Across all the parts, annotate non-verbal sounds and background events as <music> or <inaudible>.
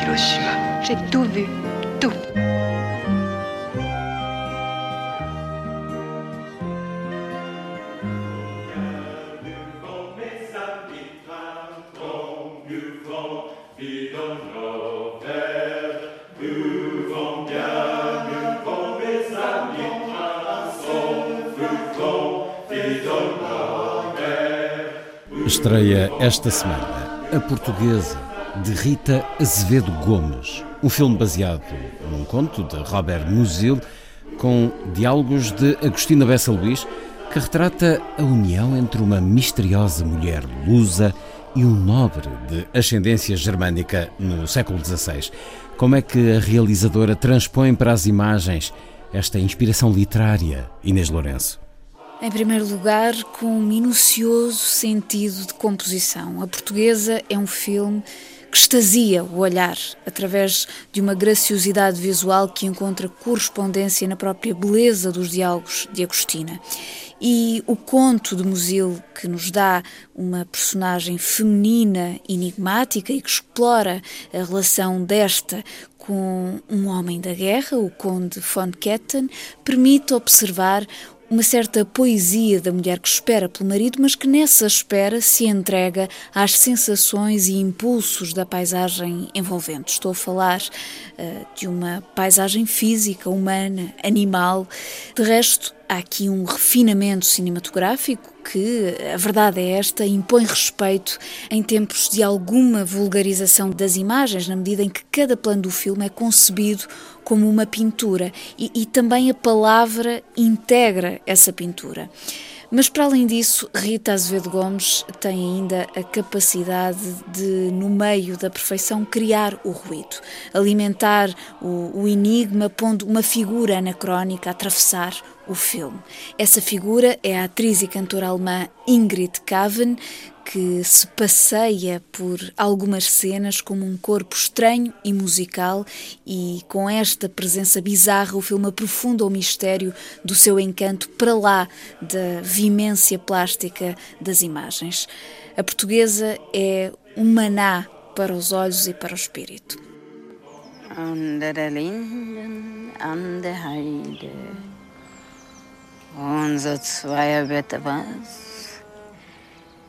Hiroshima. J'ai tout vu. Tout. Estreia esta semana A Portuguesa, de Rita Azevedo Gomes. Um filme baseado num conto de Robert Musil, com diálogos de Agostina Bessa Luís, que retrata a união entre uma misteriosa mulher lusa e um nobre de ascendência germânica no século XVI. Como é que a realizadora transpõe para as imagens esta inspiração literária, Inês Lourenço? Em primeiro lugar, com um minucioso sentido de composição. A Portuguesa é um filme que extasia o olhar através de uma graciosidade visual que encontra correspondência na própria beleza dos diálogos de Agostina. E o conto de Musil, que nos dá uma personagem feminina enigmática e que explora a relação desta com um homem da guerra, o Conde von Ketten, permite observar uma certa poesia da mulher que espera pelo marido, mas que nessa espera se entrega às sensações e impulsos da paisagem envolvente. Estou a falar uh, de uma paisagem física, humana, animal. De resto, há aqui um refinamento cinematográfico que, a verdade é esta, impõe respeito em tempos de alguma vulgarização das imagens, na medida em que cada plano do filme é concebido como uma pintura e, e também a palavra integra essa pintura. Mas para além disso, Rita Azevedo Gomes tem ainda a capacidade de, no meio da perfeição, criar o ruído, alimentar o, o enigma, pondo uma figura anacrónica a atravessar o filme. Essa figura é a atriz e cantora alemã Ingrid Kaven, que se passeia por algumas cenas como um corpo estranho e musical, e com esta presença bizarra, o filme aprofunda o mistério do seu encanto para lá da vimência plástica das imagens. A portuguesa é um maná para os olhos e para o espírito. Linden, Heide, unser zweier Bette was,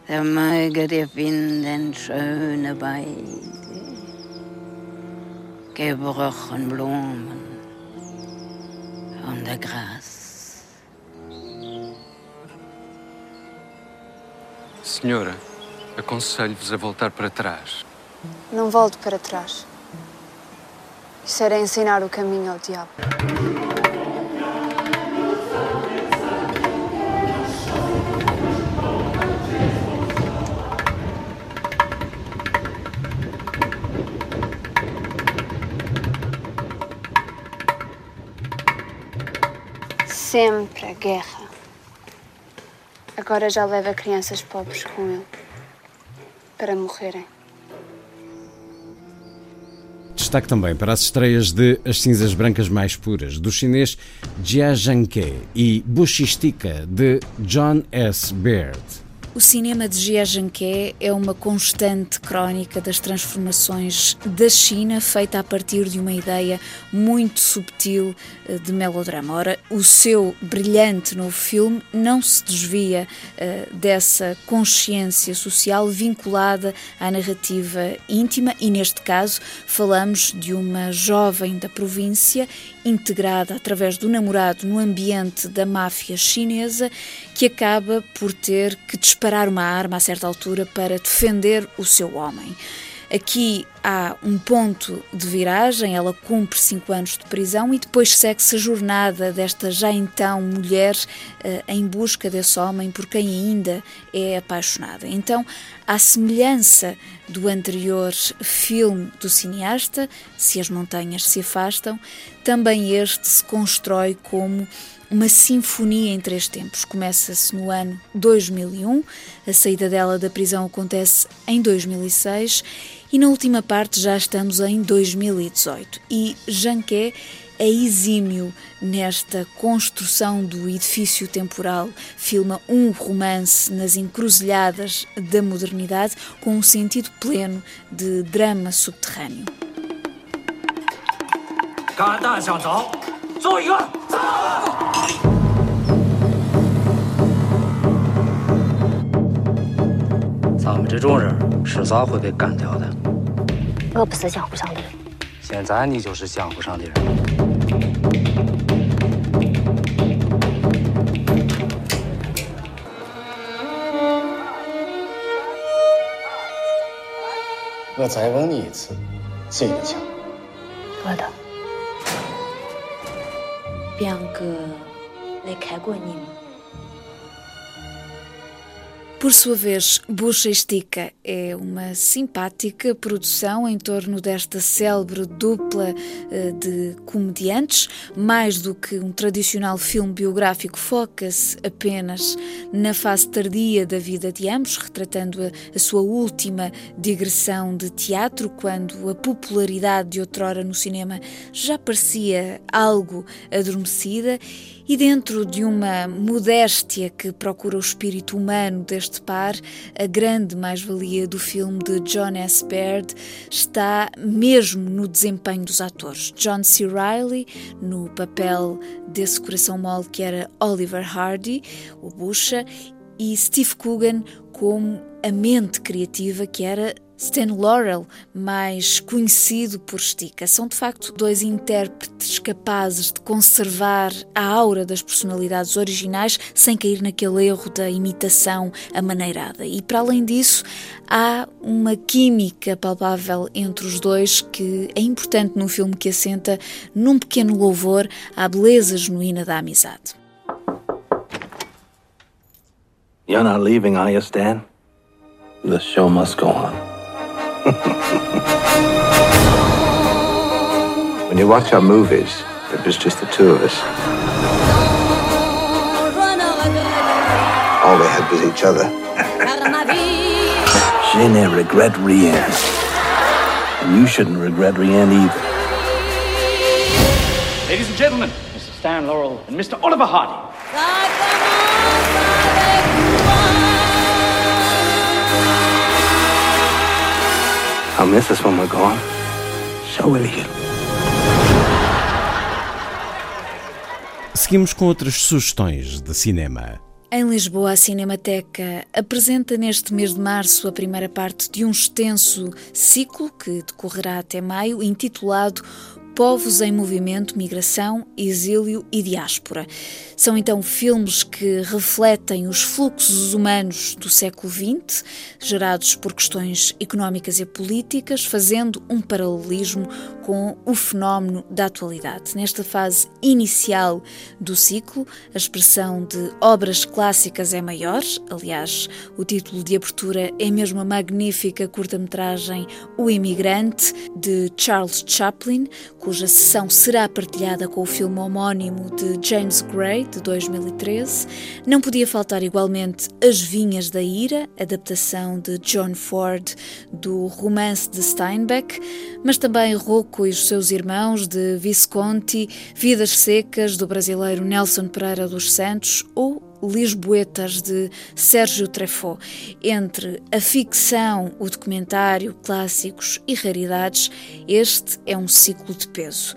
der möge dir finden schöne Beide, gebrochen Blumen und der Gras. Senhora, aconselho-vos a voltar para trás. Não volto para trás. Isso era ensinar o caminho ao diabo. Sempre a guerra. Agora já leva crianças pobres com ele para morrerem. Destaque também para as estreias de As Cinzas Brancas Mais Puras, do chinês Jia Zhangke e Bushistika, de John S. Baird. O cinema de Jia Zhangke é uma constante crónica das transformações da China, feita a partir de uma ideia muito subtil eh, de melodrama. Ora, o seu brilhante novo filme não se desvia uh, dessa consciência social vinculada à narrativa íntima e, neste caso, falamos de uma jovem da província integrada através do namorado no ambiente da máfia chinesa que acaba por ter que disparar uma arma a certa altura para defender o seu homem. Aqui há um ponto de viragem, ela cumpre cinco anos de prisão e depois segue-se a jornada desta já então mulher uh, em busca desse homem por quem ainda é apaixonada. Então, à semelhança do anterior filme do cineasta, Se as Montanhas se Afastam, também este se constrói como uma sinfonia em três tempos. Começa-se no ano 2001, a saída dela da prisão acontece em 2006 e na última parte já estamos em 2018. E Janquet é exímio nesta construção do edifício temporal, filma um romance nas encruzilhadas da modernidade com um sentido pleno de drama subterrâneo. 走咱们这种人迟早会被干掉的。我不是江湖上的人。现在你就是江湖上的人。我再问你一次，谁的枪？我的。Bianca, lhe 开过你吗？Por sua vez, Bucha Estica é uma simpática produção em torno desta célebre dupla eh, de comediantes. Mais do que um tradicional filme biográfico, foca-se apenas na fase tardia da vida de ambos, retratando a, a sua última digressão de teatro, quando a popularidade de outrora no cinema já parecia algo adormecida e dentro de uma modéstia que procura o espírito humano deste par, a grande mais-valia do filme de John S. Baird está mesmo no desempenho dos atores. John C. Reilly, no papel desse coração mole que era Oliver Hardy, o Bucha, e Steve Coogan como a mente criativa que era Stan Laurel, mais conhecido por Stika, são de facto dois intérpretes capazes de conservar a aura das personalidades originais sem cair naquele erro da imitação amaneirada. E para além disso, há uma química palpável entre os dois que é importante num filme que assenta num pequeno louvor à beleza genuína da amizade. You're not leaving, are you, Stan? The show must go on. <laughs> when you watch our movies, it was just the two of us. All we had was each other. Je ne regrette rien. And you shouldn't regret rien either. Ladies and gentlemen, Mr. Stan Laurel and Mr. Oliver Hardy. I'll miss us when we're gone. So will you. Seguimos com outras sugestões de cinema. Em Lisboa, a Cinemateca apresenta neste mês de março a primeira parte de um extenso ciclo que decorrerá até maio, intitulado Povos em Movimento, Migração, Exílio e Diáspora. São então filmes que refletem os fluxos humanos do século XX, gerados por questões económicas e políticas, fazendo um paralelismo com o fenómeno da atualidade. Nesta fase inicial do ciclo, a expressão de obras clássicas é maior, aliás, o título de abertura é mesmo a magnífica curta-metragem O Imigrante, de Charles Chaplin, cuja sessão será partilhada com o filme homónimo de James Gray, de 2013. Não podia faltar igualmente As Vinhas da Ira, adaptação de John Ford do romance de Steinbeck, mas também Rocco e os seus irmãos de Visconti, Vidas Secas do brasileiro Nelson Pereira dos Santos ou Lisboetas de Sérgio Treffaut. Entre a ficção, o documentário, clássicos e raridades, este é um ciclo de peso.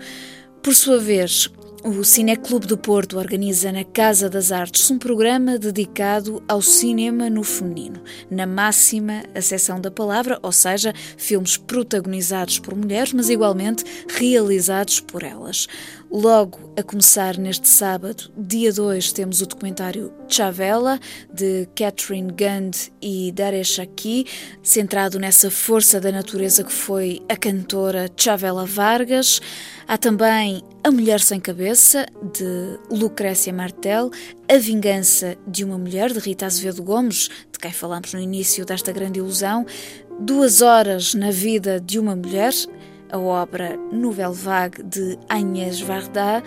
Por sua vez, o Cineclube do Porto organiza na Casa das Artes um programa dedicado ao cinema no feminino, na máxima acessão da palavra, ou seja, filmes protagonizados por mulheres, mas igualmente realizados por elas. Logo a começar neste sábado, dia 2, temos o documentário Chavela, de Catherine Gund e Daresh Aki, centrado nessa força da natureza que foi a cantora Chavela Vargas. Há também A Mulher Sem Cabeça, de Lucrécia Martel, A Vingança de uma Mulher, de Rita Azevedo Gomes, de quem falamos no início desta grande ilusão, Duas Horas na Vida de uma Mulher, a obra Nouvelle Vague de Agnès Varda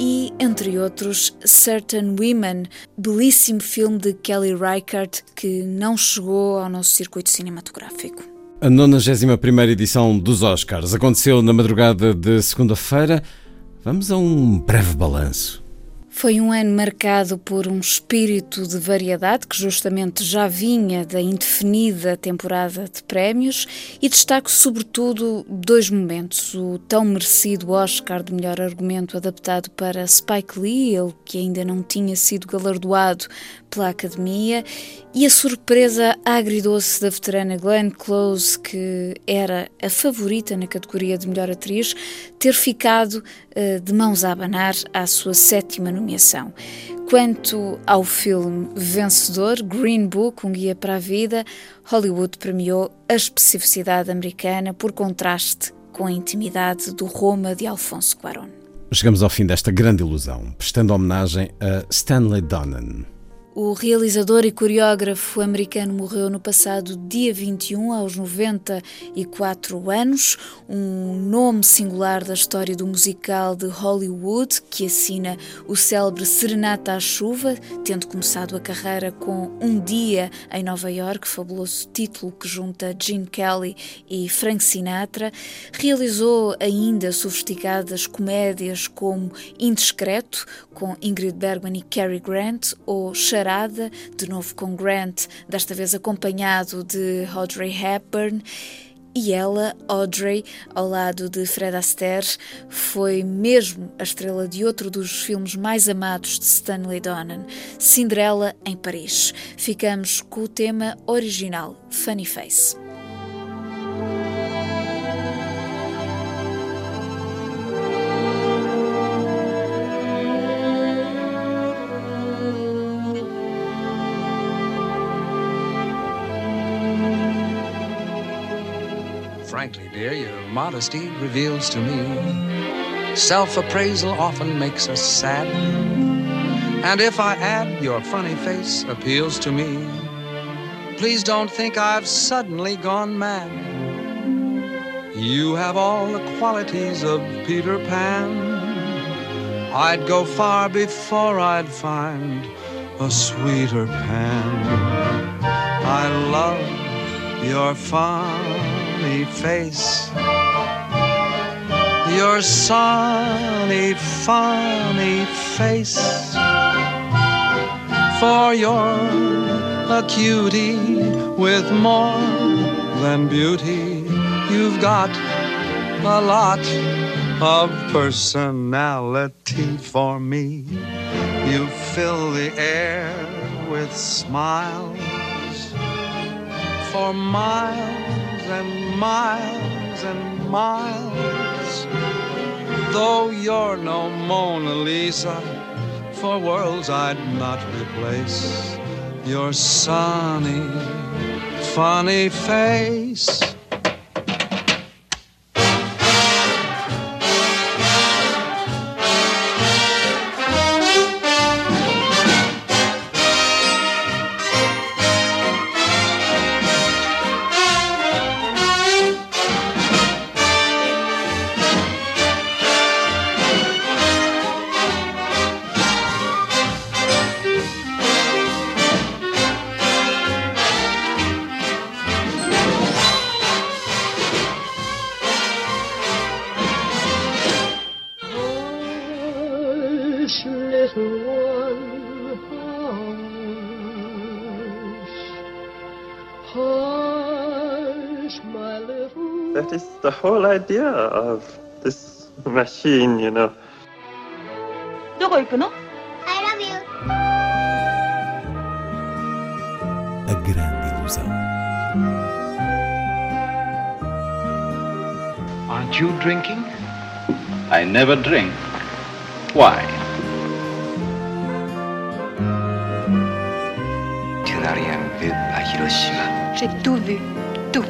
e, entre outros, Certain Women, belíssimo filme de Kelly Reichardt que não chegou ao nosso circuito cinematográfico. A 91 edição dos Oscars aconteceu na madrugada de segunda-feira. Vamos a um breve balanço. Foi um ano marcado por um espírito de variedade que justamente já vinha da indefinida temporada de prémios e destaco sobretudo dois momentos. O tão merecido Oscar de melhor argumento adaptado para Spike Lee, ele que ainda não tinha sido galardoado pela Academia, e a surpresa agridoce da veterana Glenn Close, que era a favorita na categoria de melhor atriz, ter ficado uh, de mãos a abanar à sua sétima nomeação. Quanto ao filme vencedor, Green Book, Um Guia para a Vida, Hollywood premiou a especificidade americana por contraste com a intimidade do Roma de Alfonso Cuarón. Chegamos ao fim desta grande ilusão, prestando homenagem a Stanley Donen. O realizador e coreógrafo americano morreu no passado dia 21, aos 94 anos, um nome singular da história do musical de Hollywood, que assina o célebre Serenata à Chuva, tendo começado a carreira com Um Dia em Nova York, fabuloso título que junta Gene Kelly e Frank Sinatra. Realizou ainda sofisticadas comédias como Indiscreto, com Ingrid Bergman e Cary Grant, ou Charada, de novo com Grant, desta vez acompanhado de Audrey Hepburn. E ela, Audrey, ao lado de Fred Astaire, foi mesmo a estrela de outro dos filmes mais amados de Stanley Donen, Cinderela em Paris. Ficamos com o tema original, Funny Face. Frankly, dear, your modesty reveals to me self appraisal often makes us sad. And if I add your funny face appeals to me, please don't think I've suddenly gone mad. You have all the qualities of Peter Pan. I'd go far before I'd find a sweeter Pan. I love your funny face. Your sunny, funny face. For you're a cutie with more than beauty. You've got a lot of personality for me. You fill the air with smiles for miles and miles and miles. Though you're no Mona Lisa, for worlds I'd not replace your sunny, funny face. That is the whole idea of this machine, you know. どこ行くの I love you. A grande ilusão. Aren't you drinking? I never drink. Why? Tu n'as rien vu à Hiroshima. J'ai tout vu. Tout.